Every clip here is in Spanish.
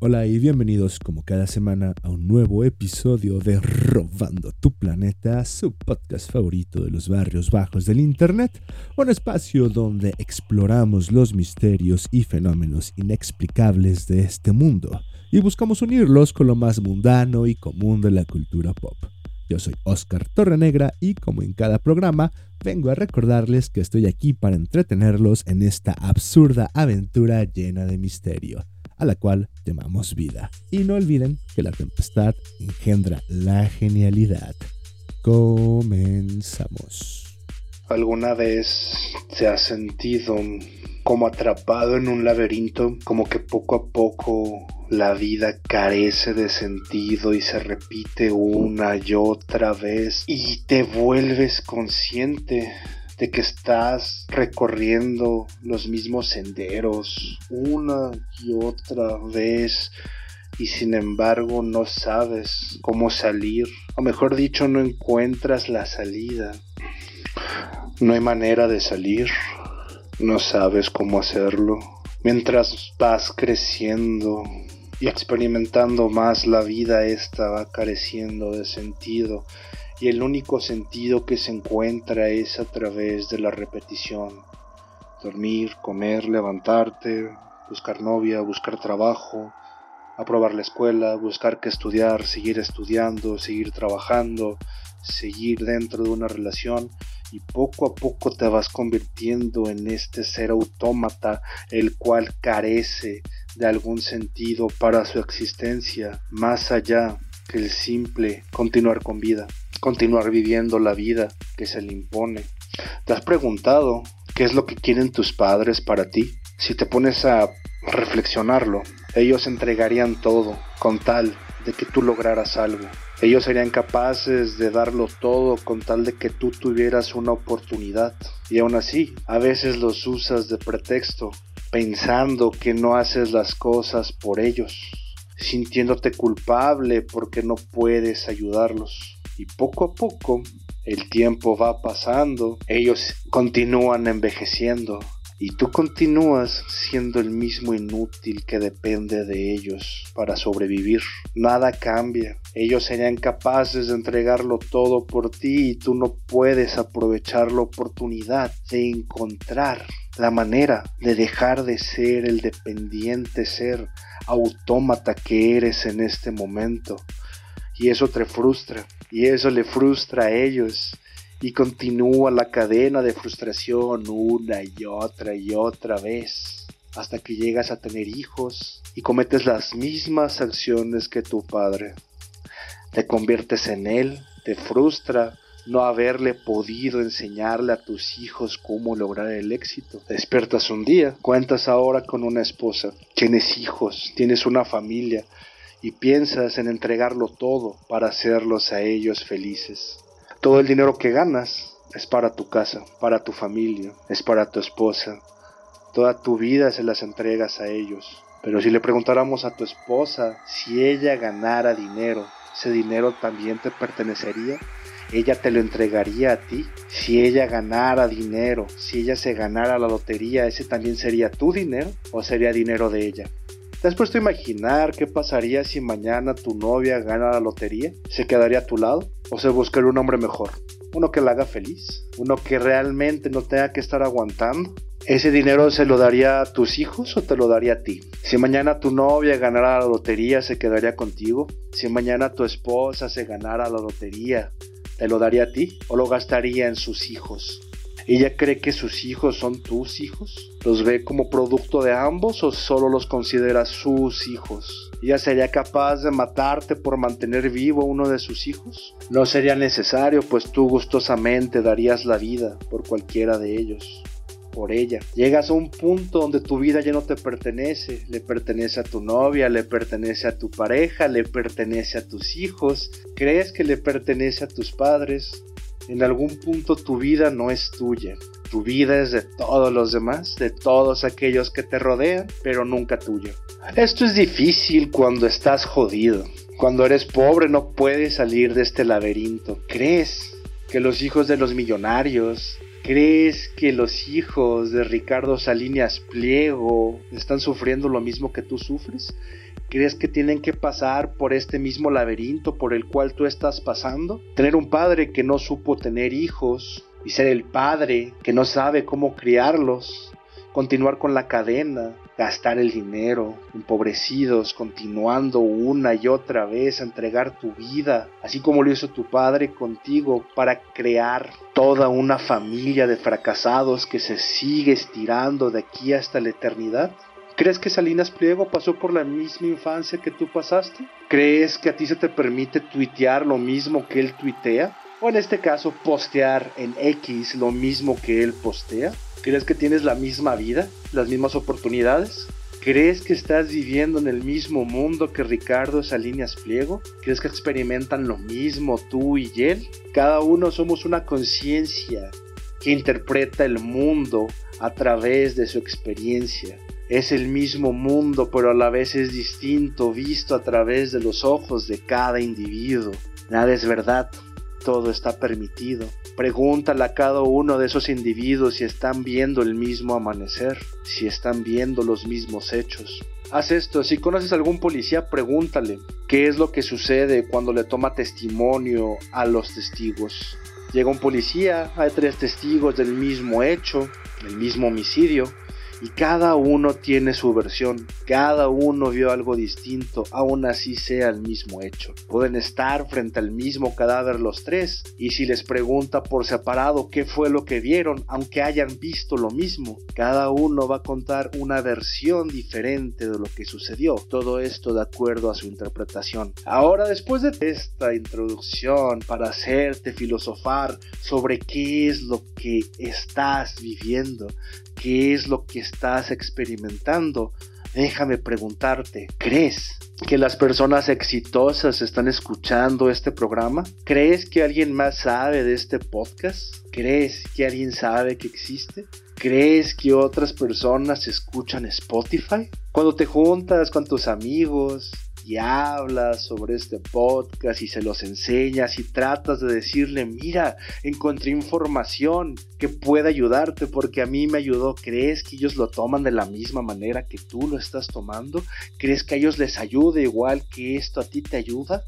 Hola y bienvenidos como cada semana a un nuevo episodio de Robando tu Planeta, su podcast favorito de los barrios bajos del Internet, un espacio donde exploramos los misterios y fenómenos inexplicables de este mundo y buscamos unirlos con lo más mundano y común de la cultura pop. Yo soy Oscar Torrenegra y como en cada programa, vengo a recordarles que estoy aquí para entretenerlos en esta absurda aventura llena de misterio a la cual llamamos vida. Y no olviden que la tempestad engendra la genialidad. Comenzamos. ¿Alguna vez se ha sentido como atrapado en un laberinto, como que poco a poco la vida carece de sentido y se repite una y otra vez y te vuelves consciente de que estás recorriendo los mismos senderos una y otra vez y sin embargo no sabes cómo salir, o mejor dicho, no encuentras la salida. No hay manera de salir, no sabes cómo hacerlo. Mientras vas creciendo y experimentando más la vida, esta va careciendo de sentido y el único sentido que se encuentra es a través de la repetición. Dormir, comer, levantarte, buscar novia, buscar trabajo, aprobar la escuela, buscar que estudiar, seguir estudiando, seguir trabajando, seguir dentro de una relación y poco a poco te vas convirtiendo en este ser autómata el cual carece de algún sentido para su existencia más allá que el simple continuar con vida continuar viviendo la vida que se le impone. ¿Te has preguntado qué es lo que quieren tus padres para ti? Si te pones a reflexionarlo, ellos entregarían todo con tal de que tú lograras algo. Ellos serían capaces de darlo todo con tal de que tú tuvieras una oportunidad. Y aún así, a veces los usas de pretexto, pensando que no haces las cosas por ellos, sintiéndote culpable porque no puedes ayudarlos. Y poco a poco el tiempo va pasando, ellos continúan envejeciendo y tú continúas siendo el mismo inútil que depende de ellos para sobrevivir. Nada cambia. Ellos serían capaces de entregarlo todo por ti y tú no puedes aprovechar la oportunidad de encontrar la manera de dejar de ser el dependiente ser autómata que eres en este momento. Y eso te frustra y eso le frustra a ellos y continúa la cadena de frustración una y otra y otra vez hasta que llegas a tener hijos y cometes las mismas acciones que tu padre. Te conviertes en él, te frustra no haberle podido enseñarle a tus hijos cómo lograr el éxito. Despiertas un día, cuentas ahora con una esposa, tienes hijos, tienes una familia, y piensas en entregarlo todo para hacerlos a ellos felices. Todo el dinero que ganas es para tu casa, para tu familia, es para tu esposa. Toda tu vida se las entregas a ellos. Pero si le preguntáramos a tu esposa si ella ganara dinero, ¿ese dinero también te pertenecería? ella te lo entregaría a ti. Si ella ganara dinero, si ella se ganara la lotería, ese también sería tu dinero o sería dinero de ella. ¿Te has puesto a imaginar qué pasaría si mañana tu novia gana la lotería? ¿Se quedaría a tu lado? ¿O se buscaría un hombre mejor? Uno que la haga feliz, uno que realmente no tenga que estar aguantando. ¿Ese dinero se lo daría a tus hijos o te lo daría a ti? Si mañana tu novia ganara la lotería, ¿se quedaría contigo? Si mañana tu esposa se ganara la lotería, ¿te lo daría a ti o lo gastaría en sus hijos? ¿Ella cree que sus hijos son tus hijos? ¿Los ve como producto de ambos o solo los considera sus hijos? ¿Ella sería capaz de matarte por mantener vivo uno de sus hijos? No sería necesario, pues tú gustosamente darías la vida por cualquiera de ellos por ella. Llegas a un punto donde tu vida ya no te pertenece, le pertenece a tu novia, le pertenece a tu pareja, le pertenece a tus hijos, crees que le pertenece a tus padres. En algún punto tu vida no es tuya. Tu vida es de todos los demás, de todos aquellos que te rodean, pero nunca tuya. Esto es difícil cuando estás jodido. Cuando eres pobre no puedes salir de este laberinto. ¿Crees que los hijos de los millonarios, ¿Crees que los hijos de Ricardo Salinas Pliego están sufriendo lo mismo que tú sufres? ¿Crees que tienen que pasar por este mismo laberinto por el cual tú estás pasando? Tener un padre que no supo tener hijos y ser el padre que no sabe cómo criarlos. Continuar con la cadena, gastar el dinero, empobrecidos, continuando una y otra vez a entregar tu vida, así como lo hizo tu padre contigo, para crear toda una familia de fracasados que se sigue estirando de aquí hasta la eternidad? ¿Crees que Salinas Pliego pasó por la misma infancia que tú pasaste? ¿Crees que a ti se te permite tuitear lo mismo que él tuitea? O en este caso, postear en X lo mismo que él postea? ¿Crees que tienes la misma vida, las mismas oportunidades? ¿Crees que estás viviendo en el mismo mundo que Ricardo Salinas Pliego? ¿Crees que experimentan lo mismo tú y él? Cada uno somos una conciencia que interpreta el mundo a través de su experiencia. Es el mismo mundo, pero a la vez es distinto, visto a través de los ojos de cada individuo. Nada es verdad, todo está permitido. Pregúntale a cada uno de esos individuos si están viendo el mismo amanecer, si están viendo los mismos hechos. Haz esto, si conoces a algún policía, pregúntale qué es lo que sucede cuando le toma testimonio a los testigos. Llega un policía, hay tres testigos del mismo hecho, del mismo homicidio, y cada uno tiene su versión, cada uno vio algo distinto, aún así sea el mismo hecho. Pueden estar frente al mismo cadáver los tres, y si les pregunta por separado qué fue lo que vieron, aunque hayan visto lo mismo, cada uno va a contar una versión diferente de lo que sucedió, todo esto de acuerdo a su interpretación. Ahora, después de esta introducción para hacerte filosofar sobre qué es lo que estás viviendo, qué es lo que estás experimentando, déjame preguntarte, ¿crees que las personas exitosas están escuchando este programa? ¿Crees que alguien más sabe de este podcast? ¿Crees que alguien sabe que existe? ¿Crees que otras personas escuchan Spotify? Cuando te juntas con tus amigos, y hablas sobre este podcast y se los enseñas y tratas de decirle, mira, encontré información que puede ayudarte porque a mí me ayudó, ¿crees que ellos lo toman de la misma manera que tú lo estás tomando? ¿Crees que a ellos les ayuda igual que esto a ti te ayuda?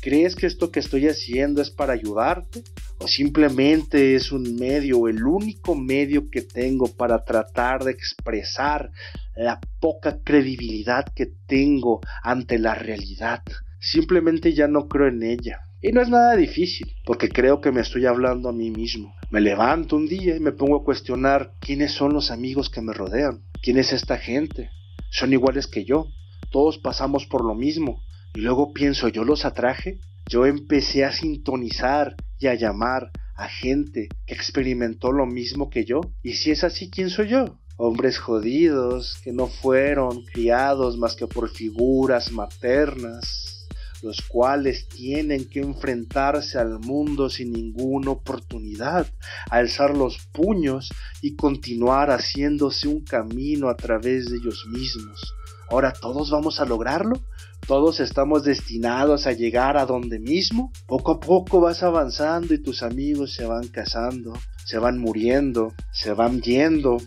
¿Crees que esto que estoy haciendo es para ayudarte? ¿O simplemente es un medio, el único medio que tengo para tratar de expresar la poca credibilidad que tengo ante la realidad. Simplemente ya no creo en ella. Y no es nada difícil, porque creo que me estoy hablando a mí mismo. Me levanto un día y me pongo a cuestionar quiénes son los amigos que me rodean, quién es esta gente. Son iguales que yo, todos pasamos por lo mismo. Y luego pienso, ¿yo los atraje? Yo empecé a sintonizar y a llamar a gente que experimentó lo mismo que yo. Y si es así, ¿quién soy yo? Hombres jodidos que no fueron criados más que por figuras maternas, los cuales tienen que enfrentarse al mundo sin ninguna oportunidad, alzar los puños y continuar haciéndose un camino a través de ellos mismos. Ahora todos vamos a lograrlo, todos estamos destinados a llegar a donde mismo. Poco a poco vas avanzando y tus amigos se van casando, se van muriendo, se van yendo,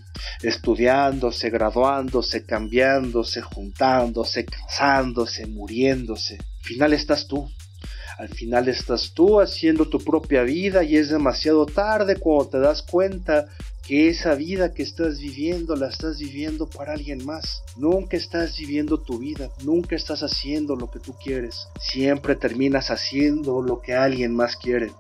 estudiándose, graduándose, cambiándose, juntándose, casándose, muriéndose. Al final estás tú. Al final estás tú haciendo tu propia vida y es demasiado tarde cuando te das cuenta que esa vida que estás viviendo la estás viviendo para alguien más. Nunca estás viviendo tu vida, nunca estás haciendo lo que tú quieres. Siempre terminas haciendo lo que alguien más quiere.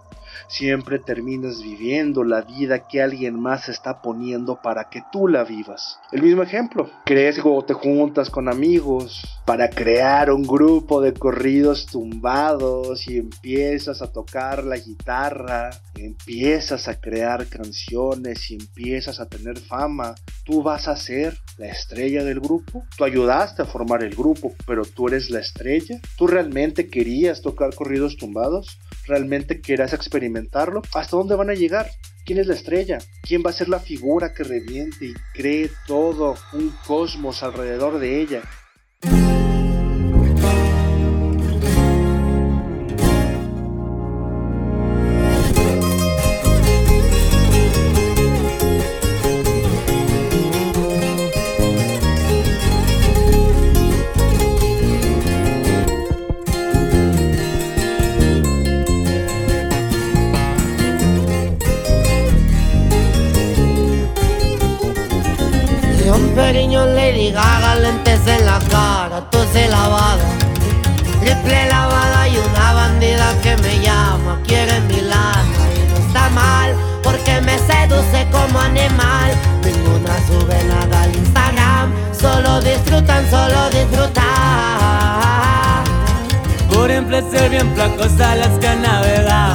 Siempre terminas viviendo la vida que alguien más está poniendo para que tú la vivas. El mismo ejemplo, crees o te juntas con amigos para crear un grupo de corridos tumbados y empiezas a tocar la guitarra, empiezas a crear canciones y empiezas a tener fama, tú vas a ser la estrella del grupo. Tú ayudaste a formar el grupo, pero tú eres la estrella. ¿Tú realmente querías tocar corridos tumbados? ¿Realmente querías experimentarlo? ¿Hasta dónde van a llegar? ¿Quién es la estrella? ¿Quién va a ser la figura que reviente y cree todo un cosmos alrededor de ella? Lady Gaga, lentes en la cara, se lavada. Triple lavada y una bandida que me llama, quiere mi lana y no está mal, porque me seduce como animal. Ninguna sube nada al Instagram, solo disfrutan, solo disfrutan. Por placer bien placos a las que volamos.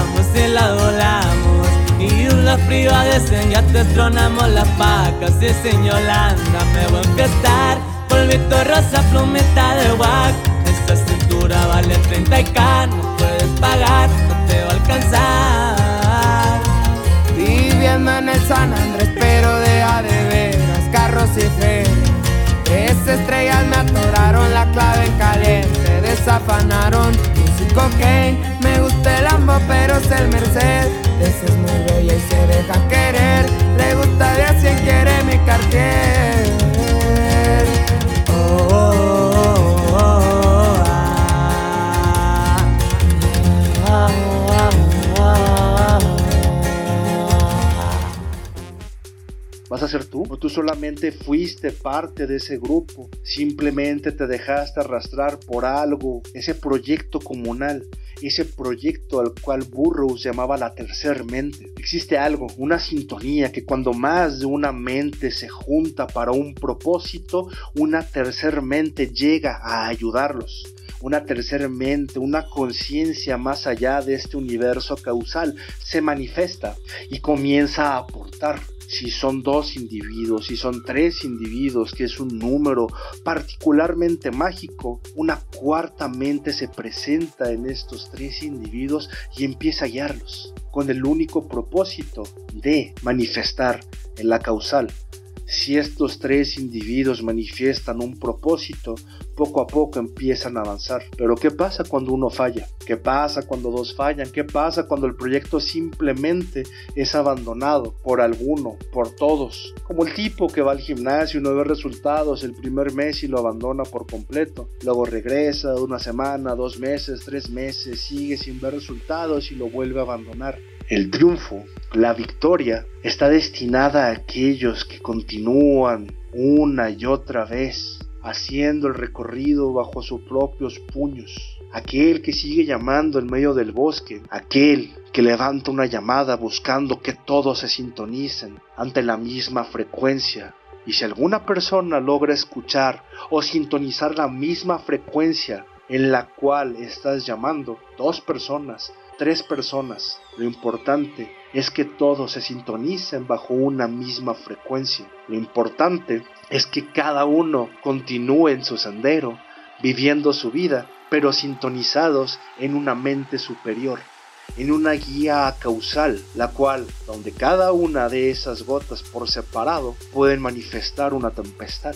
Y las privadas en ya te tronamos las vacas. Y sin Yolanda me voy a empezar. Polvito rosa, plumeta de guac. Esta cintura vale 30 y k No puedes pagar, no te va a alcanzar. Viviendo en el San Andrés pero de a de veras Carros y fe Tres estrellas me atoraron la clave en caliente Desafanaron. Cocaine Me gusta el Lambo pero es el Merced Ese es muy deja querer. Le gusta de a quien quiere mi Cartier tú? ¿O tú solamente fuiste parte de ese grupo? Simplemente te dejaste arrastrar por algo, ese proyecto comunal ese proyecto al cual Burroughs llamaba la tercer mente. Existe algo, una sintonía que cuando más de una mente se junta para un propósito, una tercer mente llega a ayudarlos una tercer mente, una conciencia más allá de este universo causal, se manifiesta y comienza a aportar si son dos individuos, si son tres individuos, que es un número particularmente mágico, una cuarta mente se presenta en estos tres individuos y empieza a guiarlos, con el único propósito de manifestar en la causal si estos tres individuos manifiestan un propósito, poco a poco empiezan a avanzar. Pero ¿qué pasa cuando uno falla? ¿Qué pasa cuando dos fallan? ¿Qué pasa cuando el proyecto simplemente es abandonado por alguno, por todos? Como el tipo que va al gimnasio y no ve resultados el primer mes y lo abandona por completo. Luego regresa una semana, dos meses, tres meses, sigue sin ver resultados y lo vuelve a abandonar. El triunfo, la victoria, está destinada a aquellos que continúan una y otra vez haciendo el recorrido bajo sus propios puños. Aquel que sigue llamando en medio del bosque, aquel que levanta una llamada buscando que todos se sintonicen ante la misma frecuencia. Y si alguna persona logra escuchar o sintonizar la misma frecuencia en la cual estás llamando, dos personas tres personas. Lo importante es que todos se sintonicen bajo una misma frecuencia. Lo importante es que cada uno continúe en su sendero, viviendo su vida, pero sintonizados en una mente superior, en una guía causal, la cual, donde cada una de esas gotas por separado pueden manifestar una tempestad.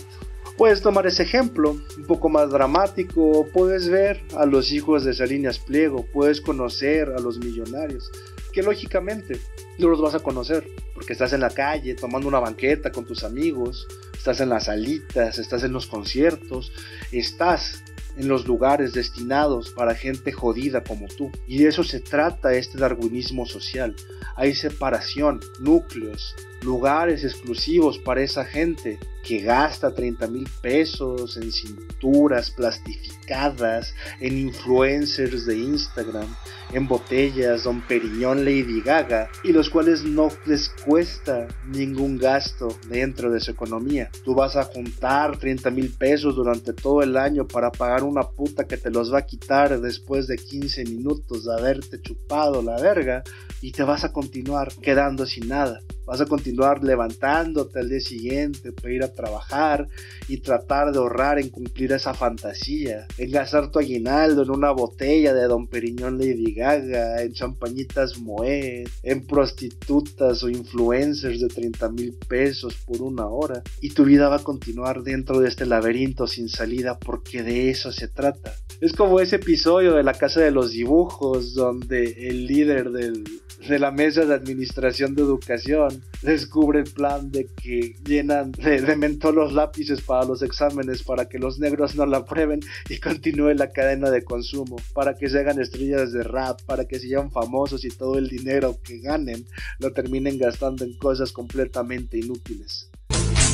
Puedes tomar ese ejemplo, un poco más dramático, puedes ver a los hijos de Salinas Pliego, puedes conocer a los millonarios, que lógicamente no los vas a conocer, porque estás en la calle tomando una banqueta con tus amigos, estás en las salitas, estás en los conciertos, estás en los lugares destinados para gente jodida como tú. Y de eso se trata este darwinismo social. Hay separación, núcleos, lugares exclusivos para esa gente que gasta 30 mil pesos en cinturas plastificadas, en influencers de Instagram, en botellas Don Periñón Lady Gaga, y los cuales no les cuesta ningún gasto dentro de su economía. Tú vas a juntar 30 mil pesos durante todo el año para pagar una puta que te los va a quitar después de 15 minutos de haberte chupado la verga y te vas a continuar quedando sin nada. Vas a continuar levantándote al día siguiente para ir a trabajar y tratar de ahorrar en cumplir esa fantasía, en gastar tu aguinaldo en una botella de Don Periñón Lady Gaga, en champañitas Moet, en prostitutas o influencers de 30 mil pesos por una hora. Y tu vida va a continuar dentro de este laberinto sin salida porque de eso se trata. Es como ese episodio de la casa de los dibujos donde el líder del de la mesa de administración de educación descubre el plan de que llenan de, de los lápices para los exámenes para que los negros no la prueben y continúe la cadena de consumo, para que se hagan estrellas de rap, para que sean famosos y todo el dinero que ganen lo terminen gastando en cosas completamente inútiles.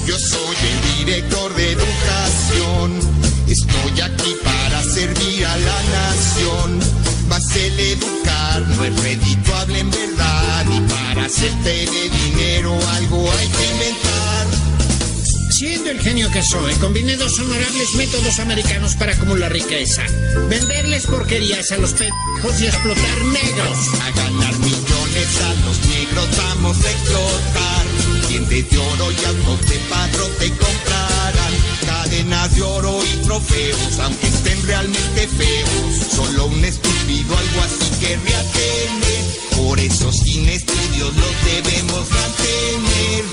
Yo soy el director de educación, estoy aquí para servir a la nación. Vas el educar, no es redituable en verdad, y para hacerte de dinero algo hay que inventar. Siendo el genio que soy, combiné dos honorables métodos americanos para acumular riqueza. Venderles porquerías a los pendejos y explotar negros. A ganar millones a los negros vamos a explotar. Dientes de oro y autos de padro te comprarán. Cadenas de oro y trofeos, aunque estén realmente feos. Solo un estúpido algo así querría tener. Por eso sin estudios los debemos mantener.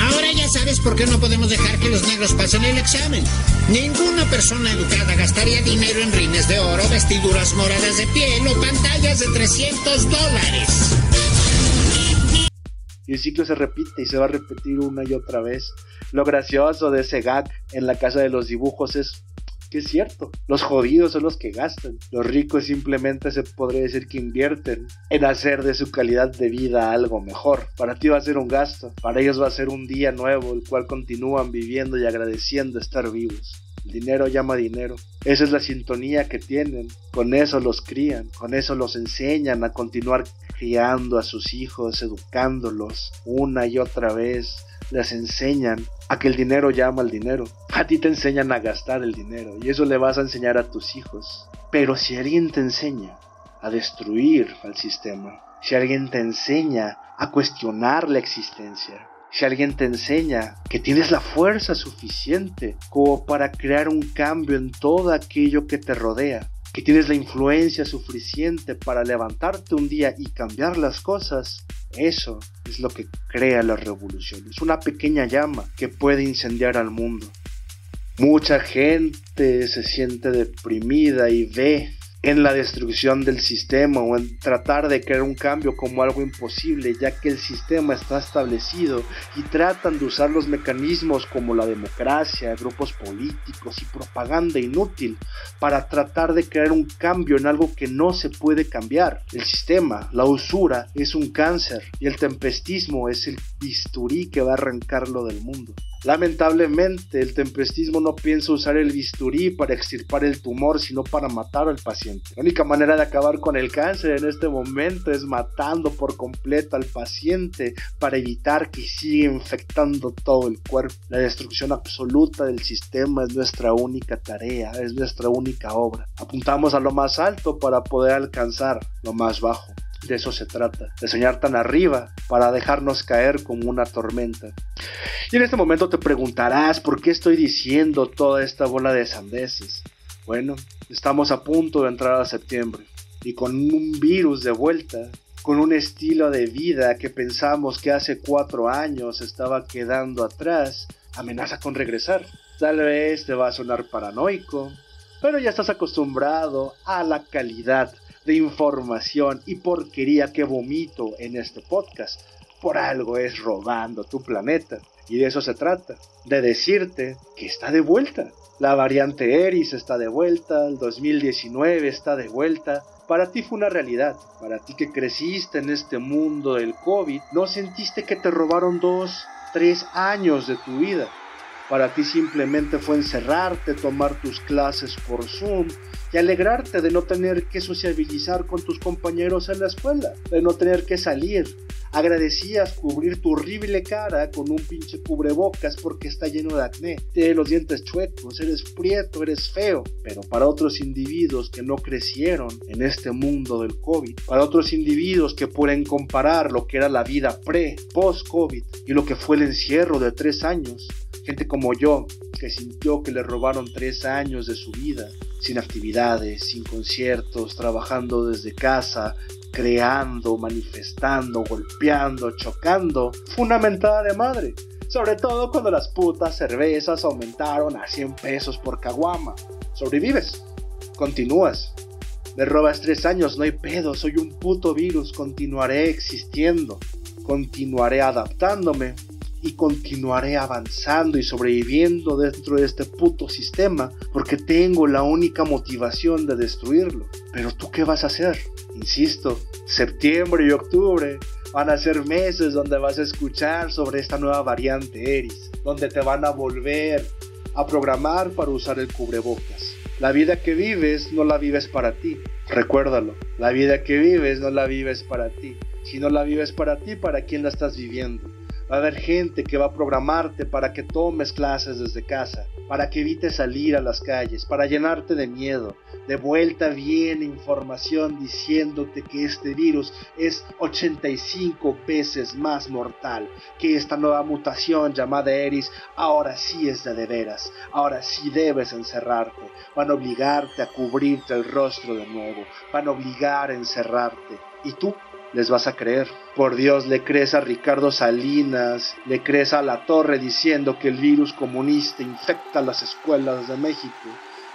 Ahora ya sabes por qué no podemos dejar que los negros pasen el examen. Ninguna persona educada gastaría dinero en rines de oro, vestiduras moradas de piel o pantallas de 300 dólares. Y el ciclo se repite y se va a repetir una y otra vez. Lo gracioso de ese gag en la casa de los dibujos es que es cierto, los jodidos son los que gastan, los ricos simplemente se podría decir que invierten en hacer de su calidad de vida algo mejor. Para ti va a ser un gasto, para ellos va a ser un día nuevo, el cual continúan viviendo y agradeciendo estar vivos. El dinero llama dinero. Esa es la sintonía que tienen. Con eso los crían, con eso los enseñan a continuar criando a sus hijos, educándolos una y otra vez. Les enseñan a que el dinero llama al dinero. A ti te enseñan a gastar el dinero y eso le vas a enseñar a tus hijos. Pero si alguien te enseña a destruir al sistema, si alguien te enseña a cuestionar la existencia, si alguien te enseña que tienes la fuerza suficiente como para crear un cambio en todo aquello que te rodea, que tienes la influencia suficiente para levantarte un día y cambiar las cosas, eso es lo que crea la revolución. Es una pequeña llama que puede incendiar al mundo. Mucha gente se siente deprimida y ve en la destrucción del sistema o en tratar de crear un cambio como algo imposible, ya que el sistema está establecido y tratan de usar los mecanismos como la democracia, grupos políticos y propaganda inútil para tratar de crear un cambio en algo que no se puede cambiar. El sistema, la usura, es un cáncer y el tempestismo es el bisturí que va a arrancarlo del mundo. Lamentablemente, el tempestismo no piensa usar el bisturí para extirpar el tumor, sino para matar al paciente. La única manera de acabar con el cáncer en este momento es matando por completo al paciente para evitar que siga infectando todo el cuerpo. La destrucción absoluta del sistema es nuestra única tarea, es nuestra única obra. Apuntamos a lo más alto para poder alcanzar lo más bajo. De eso se trata, de soñar tan arriba para dejarnos caer como una tormenta. Y en este momento te preguntarás por qué estoy diciendo toda esta bola de sandeces. Bueno, estamos a punto de entrar a septiembre y con un virus de vuelta, con un estilo de vida que pensamos que hace cuatro años estaba quedando atrás, amenaza con regresar. Tal vez te va a sonar paranoico, pero ya estás acostumbrado a la calidad de información y porquería que vomito en este podcast. Por algo es robando tu planeta. Y de eso se trata, de decirte que está de vuelta. La variante Eris está de vuelta, el 2019 está de vuelta, Para ti fue una realidad. Para ti que creciste en este mundo del COVID, no sentiste que te robaron dos, tres años de tu vida. Para ti simplemente fue encerrarte, tomar tus clases por Zoom y alegrarte de no tener que sociabilizar con tus compañeros en la escuela, de no tener que salir. Agradecías cubrir tu horrible cara con un pinche cubrebocas porque está lleno de acné. Tienes los dientes chuecos, eres prieto, eres feo. Pero para otros individuos que no crecieron en este mundo del COVID, para otros individuos que pueden comparar lo que era la vida pre, post-COVID y lo que fue el encierro de tres años, gente como yo, que sintió que le robaron tres años de su vida, sin actividades, sin conciertos, trabajando desde casa, creando, manifestando, golpeando, chocando, fue una mentada de madre. Sobre todo cuando las putas cervezas aumentaron a 100 pesos por caguama. Sobrevives, continúas. Me robas tres años, no hay pedo, soy un puto virus, continuaré existiendo, continuaré adaptándome, y continuaré avanzando y sobreviviendo dentro de este puto sistema porque tengo la única motivación de destruirlo. Pero tú qué vas a hacer? Insisto, septiembre y octubre van a ser meses donde vas a escuchar sobre esta nueva variante Eris, donde te van a volver a programar para usar el cubrebocas. La vida que vives no la vives para ti, recuérdalo. La vida que vives no la vives para ti. Si no la vives para ti, ¿para quién la estás viviendo? Va a haber gente que va a programarte para que tomes clases desde casa, para que evites salir a las calles, para llenarte de miedo. De vuelta viene información diciéndote que este virus es 85 veces más mortal, que esta nueva mutación llamada Eris ahora sí es de de veras, ahora sí debes encerrarte. Van a obligarte a cubrirte el rostro de nuevo, van a obligar a encerrarte. ¿Y tú? Les vas a creer. Por Dios, le crees a Ricardo Salinas, le crees a la torre diciendo que el virus comunista infecta las escuelas de México.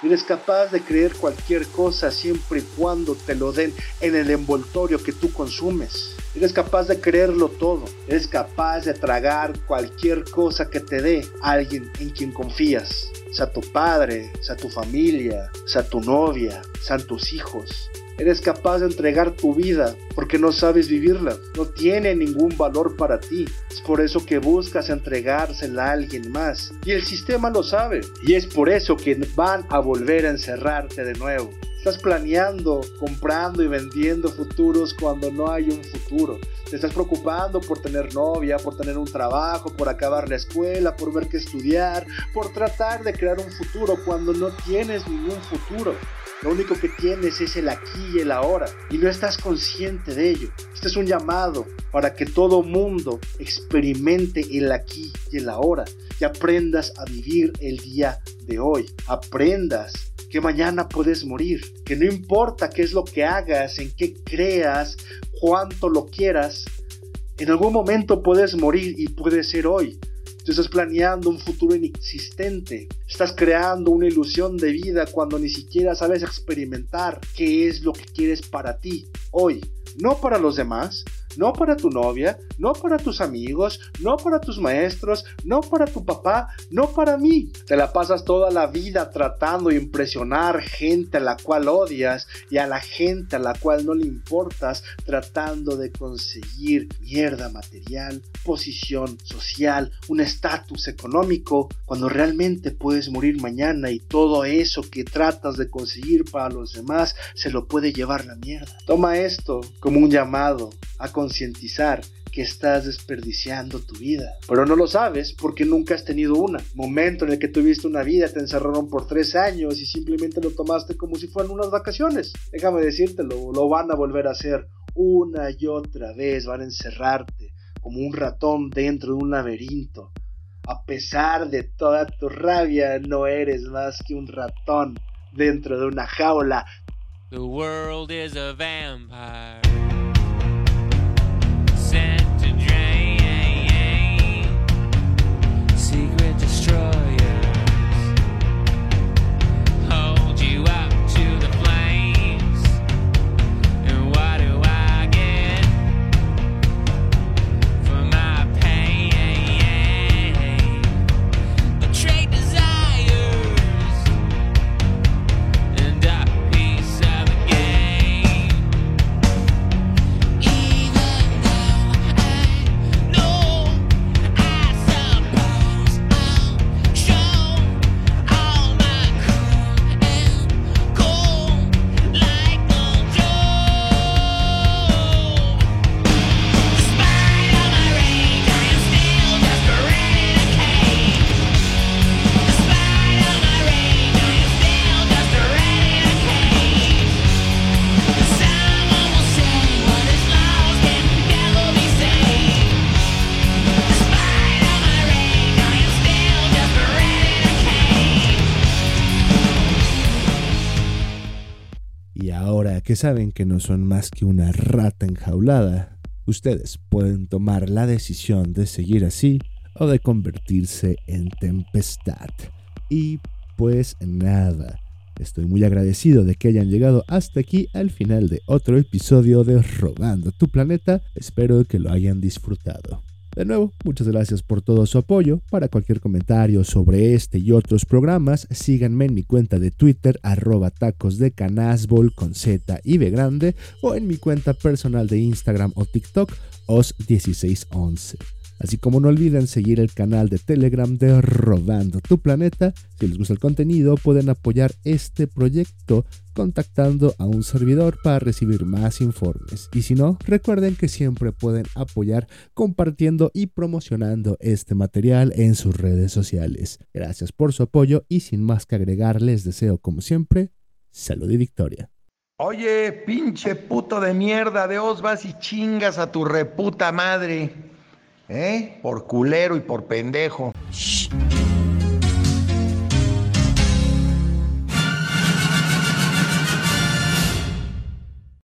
Eres capaz de creer cualquier cosa siempre y cuando te lo den en el envoltorio que tú consumes. Eres capaz de creerlo todo. Eres capaz de tragar cualquier cosa que te dé alguien en quien confías. Sea tu padre, sea tu familia, sea tu novia, sean tus hijos. Eres capaz de entregar tu vida porque no sabes vivirla. No tiene ningún valor para ti. Es por eso que buscas entregársela a alguien más. Y el sistema lo sabe. Y es por eso que van a volver a encerrarte de nuevo. Estás planeando, comprando y vendiendo futuros cuando no hay un futuro. Te estás preocupando por tener novia, por tener un trabajo, por acabar la escuela, por ver qué estudiar, por tratar de crear un futuro cuando no tienes ningún futuro. Lo único que tienes es el aquí y el ahora y no estás consciente de ello. Este es un llamado para que todo mundo experimente el aquí y el ahora y aprendas a vivir el día de hoy. Aprendas que mañana puedes morir, que no importa qué es lo que hagas, en qué creas, cuánto lo quieras, en algún momento puedes morir y puede ser hoy. Tú estás planeando un futuro inexistente. Estás creando una ilusión de vida cuando ni siquiera sabes experimentar qué es lo que quieres para ti hoy. No para los demás, no para tu novia, no para tus amigos, no para tus maestros, no para tu papá, no para mí. Te la pasas toda la vida tratando de impresionar gente a la cual odias y a la gente a la cual no le importas, tratando de conseguir mierda material, posición social, un estatus económico, cuando realmente puedes morir mañana y todo eso que tratas de conseguir para los demás se lo puede llevar la mierda. Toma esto como un llamado a concientizar que estás desperdiciando tu vida. Pero no lo sabes porque nunca has tenido una. Momento en el que tuviste una vida, te encerraron por tres años y simplemente lo tomaste como si fueran unas vacaciones. Déjame decírtelo, lo van a volver a hacer una y otra vez. Van a encerrarte como un ratón dentro de un laberinto. A pesar de toda tu rabia, no eres más que un ratón dentro de una jaula. The world is a vampire. Saben que no son más que una rata enjaulada, ustedes pueden tomar la decisión de seguir así o de convertirse en tempestad. Y pues nada, estoy muy agradecido de que hayan llegado hasta aquí al final de otro episodio de Robando tu planeta, espero que lo hayan disfrutado. De nuevo, muchas gracias por todo su apoyo. Para cualquier comentario sobre este y otros programas, síganme en mi cuenta de Twitter, arroba tacos de canasbol con Z y B grande, o en mi cuenta personal de Instagram o TikTok, os1611. Así como no olviden seguir el canal de Telegram de Robando tu Planeta. Si les gusta el contenido, pueden apoyar este proyecto contactando a un servidor para recibir más informes. Y si no, recuerden que siempre pueden apoyar compartiendo y promocionando este material en sus redes sociales. Gracias por su apoyo y sin más que agregar, les deseo como siempre salud y victoria. Oye, pinche puto de mierda, de os vas y chingas a tu reputa madre. ¿eh? Por culero y por pendejo. Shh.